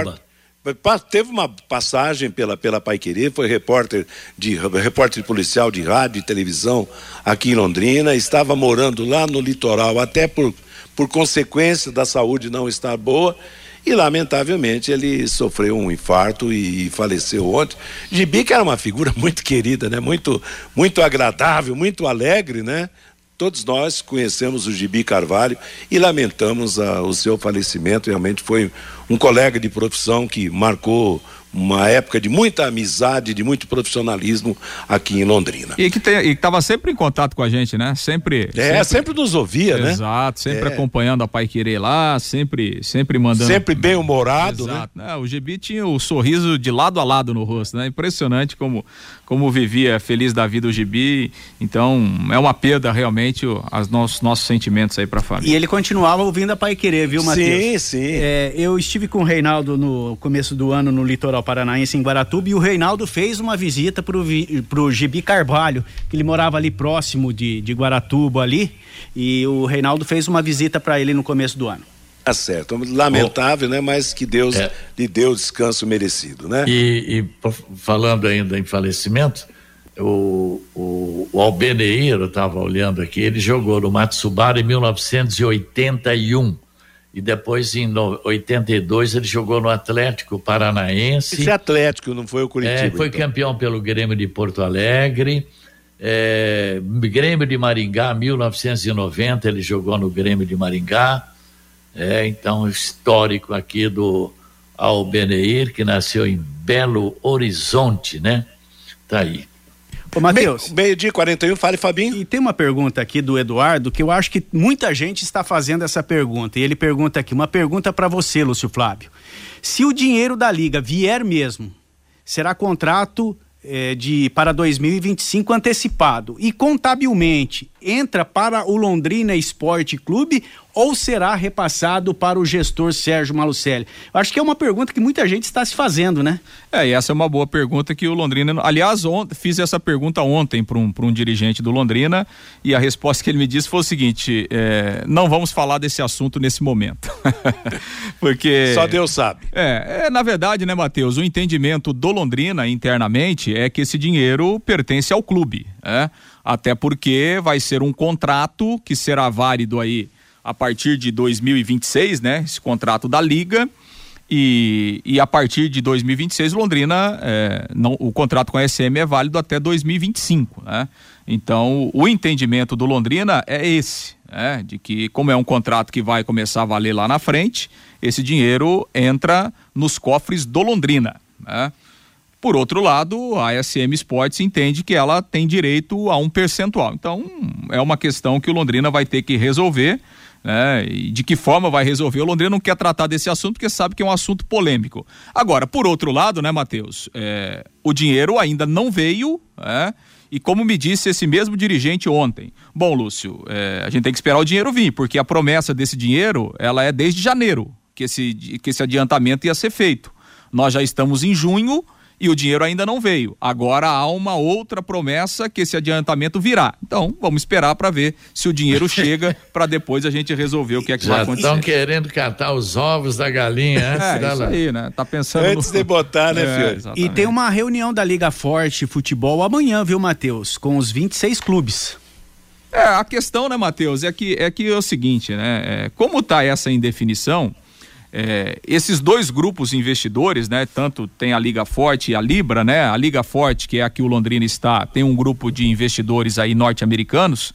repórter. pa- Teve uma passagem pela, pela Pai Querer, foi repórter de repórter policial de rádio e televisão aqui em Londrina, estava morando lá no litoral, até por, por consequência da saúde não estar boa, e lamentavelmente ele sofreu um infarto e, faleceu ontem. Gibi, que era uma figura muito querida, né? Muito, muito agradável, muito alegre, né? Todos nós conhecemos o Gibi Carvalho e lamentamos ah, o seu falecimento. Realmente foi um colega de profissão que marcou uma época de muita amizade, de muito profissionalismo aqui em Londrina. E que estava sempre em contato com a gente, né? Sempre. É, sempre nos ouvia, né? Exato, sempre É. acompanhando a Pai Querer lá, sempre, sempre mandando. Sempre bem humorado, né? Exato. né? O Gibi tinha o sorriso de lado a lado no rosto, né? Impressionante como, como vivia feliz da vida o Gibi. Então, é uma perda realmente o, as nossos, nossos sentimentos aí pra família. E ele continuava ouvindo a Pai Querer, viu, Matheus? Sim, sim. É, eu estive com o Reinaldo no começo do ano no Litoral futebol paranaense em Guaratuba e o Reinaldo fez uma visita pro, pro Gibi Carvalho, que ele morava ali próximo de, de Guaratuba ali, e o Reinaldo fez uma visita para ele no começo do ano. Tá certo, lamentável, oh. né? Mas que Deus é. lhe deu descanso merecido, né? E, e falando ainda em falecimento, o, o, o Albeneir, eu estava olhando aqui, ele jogou no Matsubara em 1981 e depois em 82 ele jogou no Atlético Paranaense. Esse Atlético não foi o Curitiba? É, foi então. campeão pelo Grêmio de Porto Alegre. É, Grêmio de Maringá, 1990 ele jogou no Grêmio de Maringá. É, então histórico aqui do Albeneir que nasceu em Belo Horizonte, né? Tá aí. Ô, Matheus. Meio-dia 41, fale, Fabinho. E tem uma pergunta aqui do Eduardo que eu acho que muita gente está fazendo essa pergunta. E ele pergunta aqui: uma pergunta para você, Lúcio Flávio. Se o dinheiro da Liga vier mesmo, será contrato eh, de para 2025 antecipado e contabilmente entra para o Londrina Esporte Clube ou será repassado para o gestor Sérgio Malucelli? Acho que é uma pergunta que muita gente está se fazendo, né? É, e essa é uma boa pergunta que o Londrina. Aliás, ontem, fiz essa pergunta ontem para um, um dirigente do Londrina e a resposta que ele me disse foi o seguinte: é, não vamos falar desse assunto nesse momento. Porque. Só Deus sabe. É, é na verdade, né, Matheus? O entendimento do Londrina internamente é que esse dinheiro pertence ao clube. É? Até porque vai ser um contrato que será válido aí a partir de 2026, né? Esse contrato da Liga. E, e a partir de 2026, Londrina, é, não, o contrato com a SM é válido até 2025, né? Então, o entendimento do Londrina é esse, né? De que, como é um contrato que vai começar a valer lá na frente, esse dinheiro entra nos cofres do Londrina, né? Por outro lado, a SM Sports entende que ela tem direito a um percentual. Então, é uma questão que o Londrina vai ter que resolver né? E de que forma vai resolver? O Londrina não quer tratar desse assunto porque sabe que é um assunto polêmico. Agora, por outro lado, né, Matheus? É, o dinheiro ainda não veio, né? E como me disse esse mesmo dirigente ontem, bom, Lúcio, é, a gente tem que esperar o dinheiro vir, porque a promessa desse dinheiro, ela é desde janeiro que esse, que esse adiantamento ia ser feito. Nós já estamos em junho, e o dinheiro ainda não veio. Agora há uma outra promessa que esse adiantamento virá. Então, vamos esperar para ver se o dinheiro chega para depois a gente resolver o que é que Já vai acontecer. Estão querendo catar os ovos da galinha antes é, isso aí, né? Tá pensando antes no... de botar, né, é, filho? E tem uma reunião da Liga Forte Futebol amanhã, viu, Matheus? Com os 26 clubes. É, a questão, né, Matheus, é que é que é o seguinte, né? É, como tá essa indefinição, é, esses dois grupos investidores, né? Tanto tem a Liga Forte e a Libra, né? A Liga Forte, que é a que o Londrina está, tem um grupo de investidores aí norte-americanos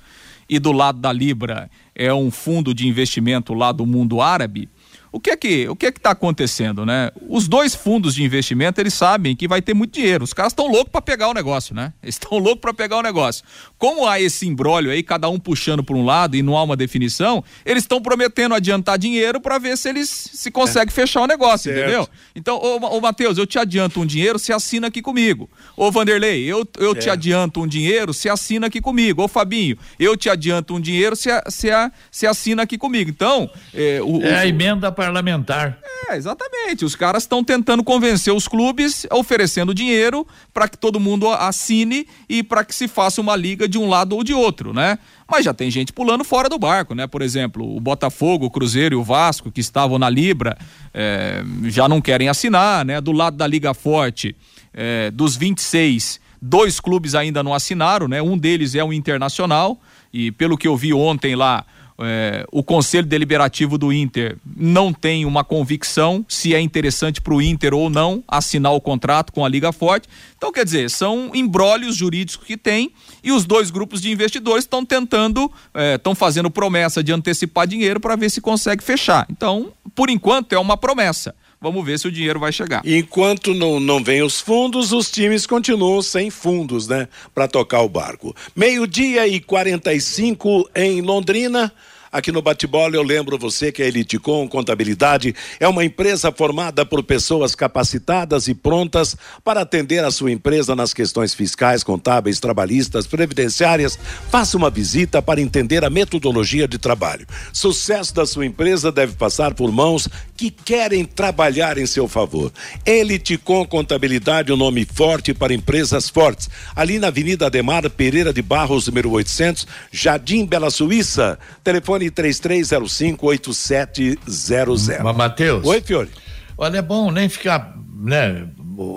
e do lado da Libra é um fundo de investimento lá do mundo árabe. O que é que o que é que está acontecendo, né? Os dois fundos de investimento eles sabem que vai ter muito dinheiro. Os caras estão loucos para pegar o negócio, né? Eles estão loucos para pegar o negócio. Como há esse embrólio aí, cada um puxando por um lado e não há uma definição, eles estão prometendo adiantar dinheiro para ver se eles se conseguem é. fechar o negócio, certo. entendeu? Então, ô, ô Matheus, eu te adianto um dinheiro, você assina aqui comigo. Ô Vanderlei, eu, eu é. te adianto um dinheiro, você assina aqui comigo. Ô Fabinho, eu te adianto um dinheiro, você assina aqui comigo. Então, é, o, é a emenda parlamentar. É, exatamente. Os caras estão tentando convencer os clubes, oferecendo dinheiro para que todo mundo assine e para que se faça uma liga de um lado ou de outro, né? Mas já tem gente pulando fora do barco, né? Por exemplo, o Botafogo, o Cruzeiro e o Vasco, que estavam na Libra, é, já não querem assinar, né? Do lado da Liga Forte, é, dos 26, dois clubes ainda não assinaram, né? Um deles é o Internacional, e pelo que eu vi ontem lá, é, o Conselho Deliberativo do Inter não tem uma convicção se é interessante para o Inter ou não assinar o contrato com a Liga Forte. Então, quer dizer, são embrólios jurídicos que tem e os dois grupos de investidores estão tentando, estão é, fazendo promessa de antecipar dinheiro para ver se consegue fechar. Então, por enquanto, é uma promessa. Vamos ver se o dinheiro vai chegar. Enquanto não, não vem os fundos, os times continuam sem fundos, né? Para tocar o barco. Meio-dia e 45 em Londrina. Aqui no Bate-Bola eu lembro você que a Eliticom Contabilidade é uma empresa formada por pessoas capacitadas e prontas para atender a sua empresa nas questões fiscais, contábeis, trabalhistas, previdenciárias. Faça uma visita para entender a metodologia de trabalho. Sucesso da sua empresa deve passar por mãos que querem trabalhar em seu favor. Eliticom Contabilidade, um nome forte para empresas fortes. Ali na Avenida Ademar Pereira de Barros, número 800, Jardim Bela Suíça. Telefone 33058700. Mas, Matheus. Oi, Fiore. Olha, é bom nem ficar, né,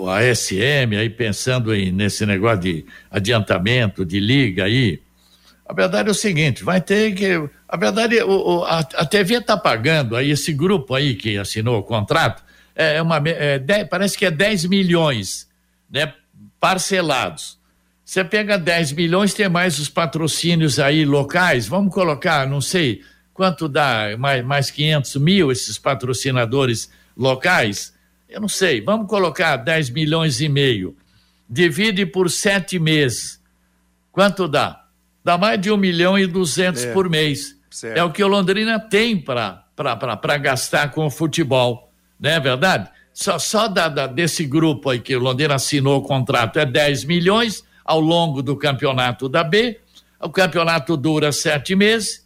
a SM aí pensando em, nesse negócio de adiantamento, de liga aí. A verdade é o seguinte, vai ter que. A verdade, o, o, a, a TV está pagando aí, esse grupo aí que assinou o contrato, é uma, é, dez, parece que é 10 milhões, né, parcelados. Você pega 10 milhões, tem mais os patrocínios aí locais, vamos colocar, não sei quanto dá, mais, mais 500 mil esses patrocinadores locais, eu não sei, vamos colocar 10 milhões e meio, divide por sete meses, quanto dá? Dá mais de um milhão e duzentos É. por mês. Certo. É o que o Londrina tem para gastar com o futebol, não é verdade? Só, só da, da- desse grupo aí que o Londrina assinou o contrato é 10 milhões ao longo do campeonato da B. O campeonato dura sete meses.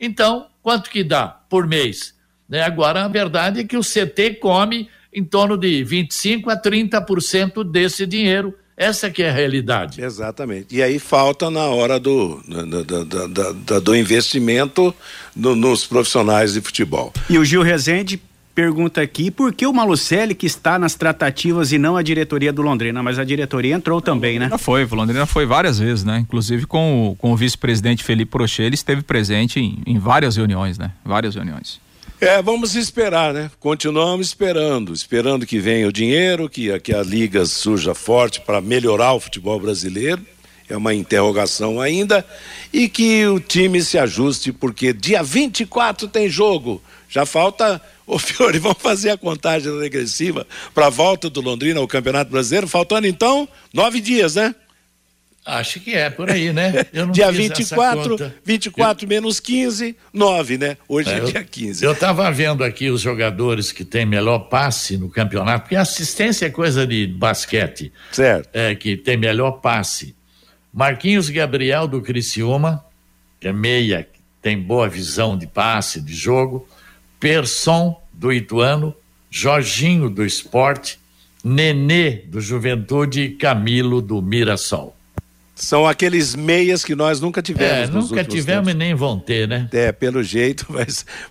Então, quanto que dá por mês? Né? Agora, a verdade é que o CT come em torno de 25% a 30% desse dinheiro. Essa que é a realidade. Exatamente. E aí falta na hora do, do, do- do- investimento no- nos profissionais de futebol. E o Gil Rezende pergunta aqui por que o Malucelli que está nas tratativas e não a diretoria do Londrina, mas a diretoria entrou também, né? Já foi, o Londrina foi várias vezes, né? Inclusive com o, com o vice-presidente Felipe Prochê, ele esteve presente em, em várias reuniões, né? Várias reuniões. É, vamos esperar, né? Continuamos esperando, esperando que venha o dinheiro, que, que a liga surja forte para melhorar o futebol brasileiro. É uma interrogação ainda. E que o time se ajuste, porque dia 24 tem jogo. Já falta. Ô Fiore, vamos fazer a contagem regressiva para a volta do Londrina ao Campeonato Brasileiro, faltando então nove dias, né? Acho que é por aí, né? Eu dia fiz essa 24, conta. 24 menos 15, 9, né? Hoje é, É, eu- dia 15. Eu estava vendo aqui os jogadores que têm melhor passe no campeonato, porque assistência é coisa de basquete. Certo. É, que tem melhor passe. Marquinhos Gabriel do Criciúma, que é meia, tem boa visão de passe, de jogo. Persson do Ituano, Jorginho do Esporte, Nenê do Juventude e Camilo do Mirassol. São aqueles meias que nós nunca tivemos. É, nunca tivemos tempos. e nem vão ter, né? É, pelo jeito vai,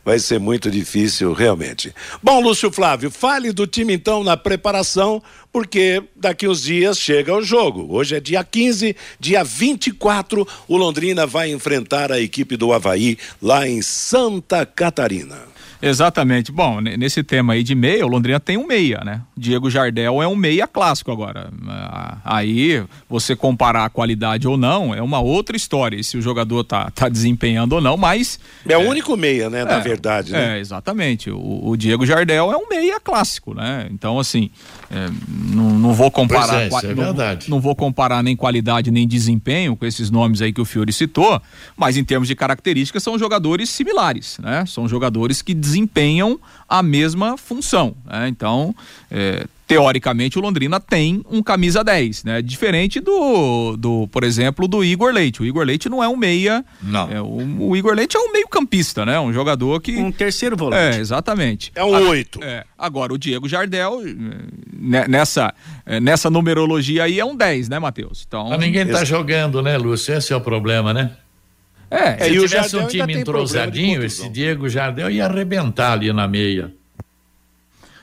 vai ser muito difícil, realmente. Bom, Lúcio Flávio, fale do time então na preparação, porque daqui uns dias chega o jogo. Hoje é dia 15, dia 24, o Londrina vai enfrentar a equipe do Havaí lá em Santa Catarina. Exatamente. Bom, ne- nesse tema aí de meia, o Londrina tem um meia, né? Diego Jardel é um meia clássico agora. Ah, Aí, você comparar a qualidade ou não, é uma outra história. Se o jogador tá, tá desempenhando ou não, mas. É o único meia, né, na É, verdade, né? É, exatamente. O, o Diego Jardel é um meia clássico, né? Então, assim, é, não, não vou comparar. Pois é, é não- verdade. Não vou comparar nem qualidade nem desempenho com esses nomes aí que o Fiore citou, mas em termos de características são jogadores similares, né? São jogadores que desempenham a mesma função, né? Então, é, teoricamente o Londrina tem um camisa 10, né? Diferente do, do, por exemplo, do Igor Leite. O Igor Leite não é um meia. Não. é, o, o Igor Leite é um meio campista, né? Um jogador que Um terceiro volante. é, exatamente. É um oito. É, agora, o Diego Jardel, ne- nessa, eh, nessa numerologia aí, é um 10, né, Matheus? Então, Mas ninguém está Ex- jogando, né, Lúcio? Esse é o problema, né? É, É, Se e o tivesse Jardel um time tem problema de entrosadinho, esse Diego Jardel ia arrebentar ali na meia.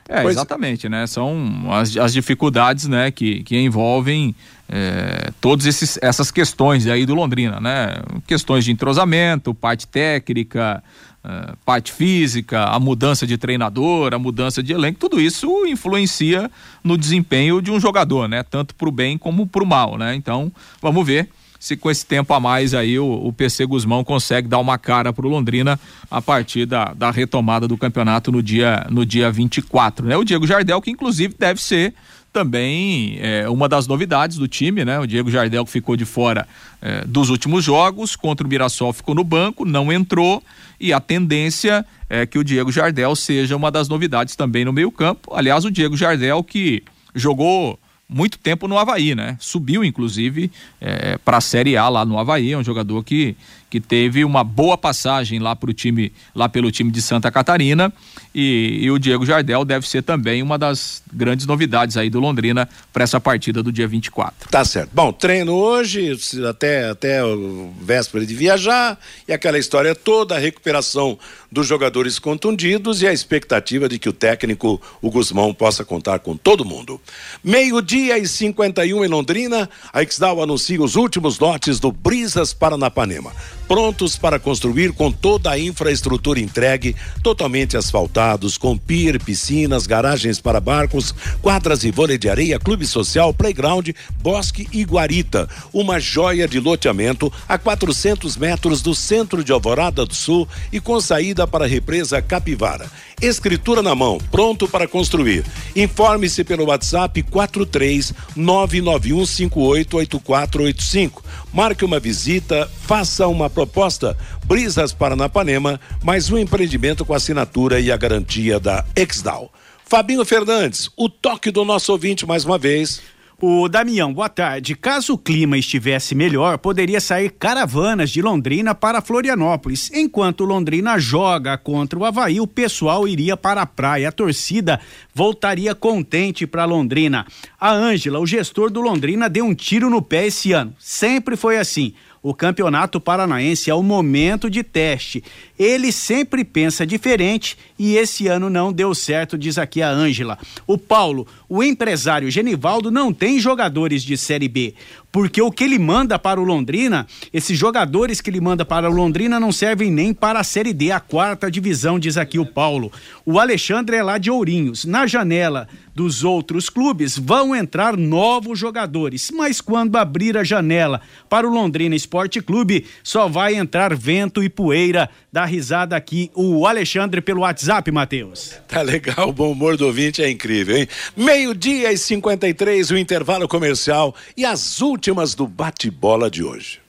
é, Pois- exatamente, né? São as, as dificuldades, né, que, que envolvem eh, todas esses, essas questões aí do Londrina, né? Questões de entrosamento, parte técnica, eh, parte física, a mudança de treinador, a mudança de elenco, tudo isso influencia no desempenho de um jogador, né? Tanto pro bem como pro mal, né? Então, vamos ver se com esse tempo a mais aí o, o PC Guzmão consegue dar uma cara para o Londrina a partir da, da retomada do campeonato no dia, no dia 24. Né? O Diego Jardel, que inclusive deve ser também é, uma das novidades do time, né? O Diego Jardel que ficou de fora é, dos últimos jogos, contra o Mirassol ficou no banco, não entrou e a tendência é que o Diego Jardel seja uma das novidades também no meio campo. Aliás, o Diego Jardel que jogou muito tempo no Havaí, né? Subiu, inclusive, é, para a Série A lá no Havaí, é um jogador que, que teve uma boa passagem lá pro time, lá pelo time de Santa Catarina. E, e o Diego Jardel deve ser também uma das grandes novidades aí do Londrina para essa partida do dia 24. Tá certo. Bom, treino hoje, até, até o véspera de viajar, e aquela história toda, a recuperação dos jogadores contundidos e a expectativa de que o técnico, o Guzmão, possa contar com todo mundo. Meio-dia e 51 em Londrina, a Exdal anuncia os últimos lotes do Brisas Paranapanema. Prontos para construir com toda a infraestrutura entregue, totalmente asfaltados, com pier, piscinas, garagens para barcos, quadras e vôlei de areia, clube social, playground, bosque e guarita. Uma joia de loteamento a 400 metros do centro de Alvorada do Sul e com saída para a represa Capivara. Escritura na mão, pronto para construir. Informe-se pelo WhatsApp 43 991588485. Marque uma visita, faça uma proposta. Brisas Paranapanema, mais um empreendimento com assinatura e a garantia da Exdal. Fabinho Fernandes, o toque do nosso ouvinte mais uma vez. O Damião, boa tarde. Caso o clima estivesse melhor, poderia sair caravanas de Londrina para Florianópolis. Enquanto Londrina joga contra o Havaí, o pessoal iria para a praia. A torcida voltaria contente para Londrina. A Ângela, o gestor do Londrina, deu um tiro no pé esse ano. Sempre foi assim. O Campeonato Paranaense é o momento de teste. Ele sempre pensa diferente e esse ano não deu certo, diz aqui a Ângela. O Paulo, o empresário Genivaldo, não tem jogadores de Série B porque o que ele manda para o Londrina, esses jogadores que ele manda para o Londrina não servem nem para a Série D, a quarta divisão, diz aqui o Paulo. O Alexandre é lá de Ourinhos. Na janela dos outros clubes vão entrar novos jogadores, mas quando abrir a janela para o Londrina Esporte Clube, só vai entrar vento e poeira. Dá risada aqui o Alexandre pelo WhatsApp, Matheus. Tá legal, o bom humor do ouvinte é incrível, hein? Meio-dia e 53, o intervalo comercial e as últimas do bate-bola de hoje.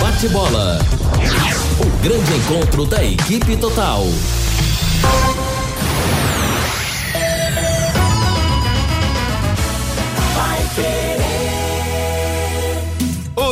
Bate-bola. O grande encontro da equipe total.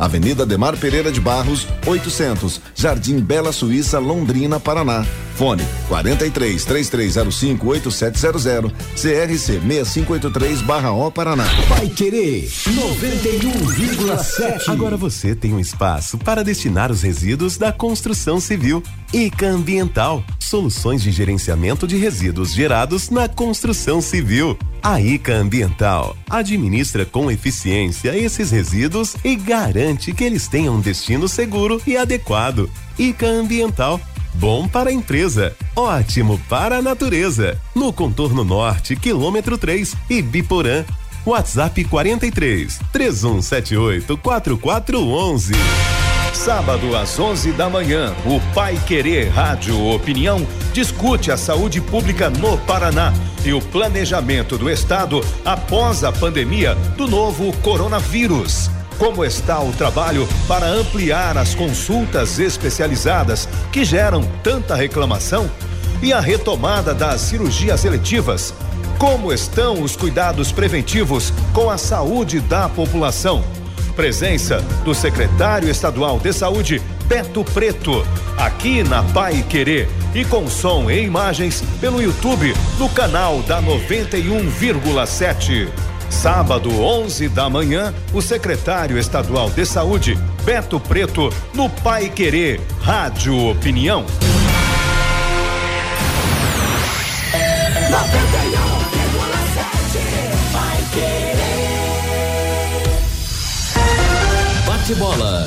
Avenida Demar Pereira de Barros, 800, Jardim Bela Suíça, Londrina, Paraná. Fone 43 3305 8700, CRC 6583/O Paraná. Vai querer 91,7. Agora você tem um espaço para destinar os resíduos da construção civil. ICA Ambiental, soluções de gerenciamento de resíduos gerados na construção civil. A ICA Ambiental administra com eficiência esses resíduos e garante que eles tenham um destino seguro e adequado. ICA Ambiental. Bom para a empresa, ótimo para a natureza. No contorno norte, quilômetro 3, Ibiporã. WhatsApp 43 3178 4411. Sábado às 11 da manhã, o Pai Querer Rádio Opinião discute a saúde pública no Paraná e o planejamento do Estado após a pandemia do novo coronavírus. Como está o trabalho para ampliar as consultas especializadas que geram tanta reclamação e a retomada das cirurgias eletivas? Como estão os cuidados preventivos com a saúde da população? Presença do secretário estadual de saúde, Beto Preto, aqui na Pai Querer e com som e imagens pelo YouTube no canal da 91,7. Sábado, 11 da manhã, o secretário estadual de saúde, Beto Preto, no Pai Querer, Rádio Opinião. 91,7 Bate bola.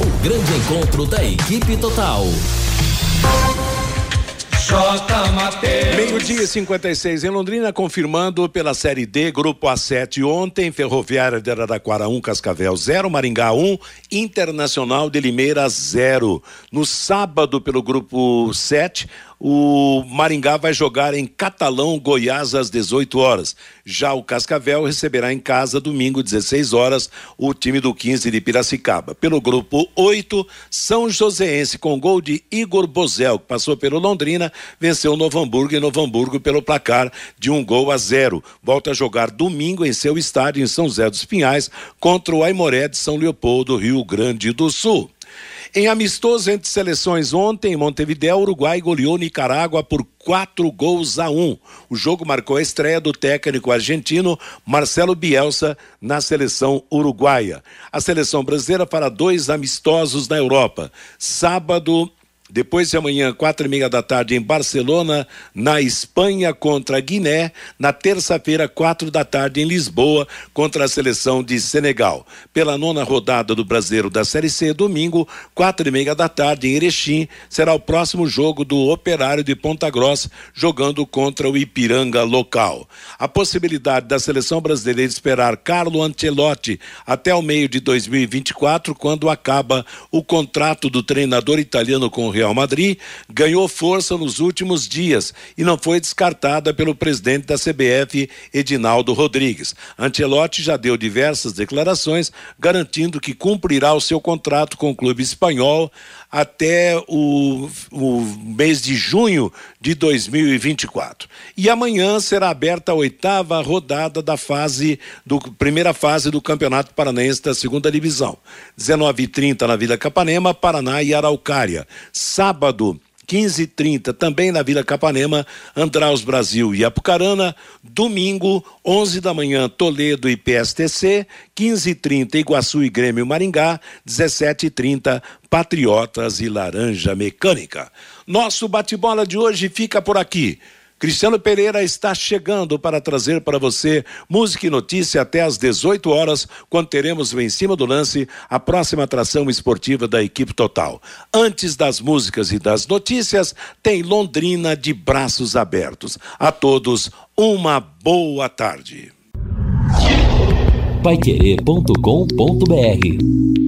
O grande encontro da equipe total. Meio-dia e 56 em Londrina, confirmando pela Série D, Grupo A7 ontem, Ferroviária de Araraquara 1, Cascavel 0, Maringá 1, Internacional de Limeira 0. No sábado, pelo Grupo 7, o Maringá vai jogar em Catalão, Goiás, às 18 horas. Já o Cascavel receberá em casa, domingo, 16 horas, o time do 15 de Piracicaba. Pelo grupo 8, São Joséense, com gol de Igor Bozel, que passou pelo Londrina, venceu Novo Hamburgo e Novo Hamburgo pelo placar de um gol a zero. Volta a jogar domingo em seu estádio em São José dos Pinhais contra o Aimoré de São Leopoldo, Rio Grande do Sul. Em amistoso entre seleções ontem, em Montevideo, Uruguai goleou Nicarágua por quatro gols a um. O jogo marcou a estreia do técnico argentino Marcelo Bielsa na seleção uruguaia. A seleção brasileira fará dois amistosos na Europa. Sábado depois de amanhã, quatro e meia da tarde, em Barcelona, na Espanha, contra Guiné. Na terça-feira, quatro da tarde, em Lisboa, contra a seleção de Senegal. Pela nona rodada do Brasileiro da Série C, domingo, quatro e meia da tarde, em Erechim, será o próximo jogo do Operário de Ponta Grossa, jogando contra o Ipiranga local. A possibilidade da seleção brasileira esperar Carlo Ancelotti até o meio de 2024, quando acaba o contrato do treinador italiano com o Real Madrid, ganhou força nos últimos dias e não foi descartada pelo presidente da CBF, Edinaldo Rodrigues. Ancelotti já deu diversas declarações garantindo que cumprirá o seu contrato com o clube espanhol até o, o mês de junho de 2024. E amanhã será aberta a oitava rodada da fase do primeira fase do Campeonato Paranaense da Segunda Divisão. 19h30 na Vila Capanema, Paraná e Araucária. Sábado, 15h30, também na Vila Capanema, Andraus Brasil e Apucarana. Domingo, 11 da manhã, Toledo e PSTC. 15h30, Iguaçu e Grêmio Maringá. 17h30, Patriotas e Laranja Mecânica. Nosso bate-bola de hoje fica por aqui. Cristiano Pereira está chegando para trazer para você música e notícia até às 18 horas, quando teremos o Em Cima do Lance, a próxima atração esportiva da equipe total. Antes das músicas e das notícias, tem Londrina de braços abertos. A todos, uma boa tarde. Paiquerê.com.br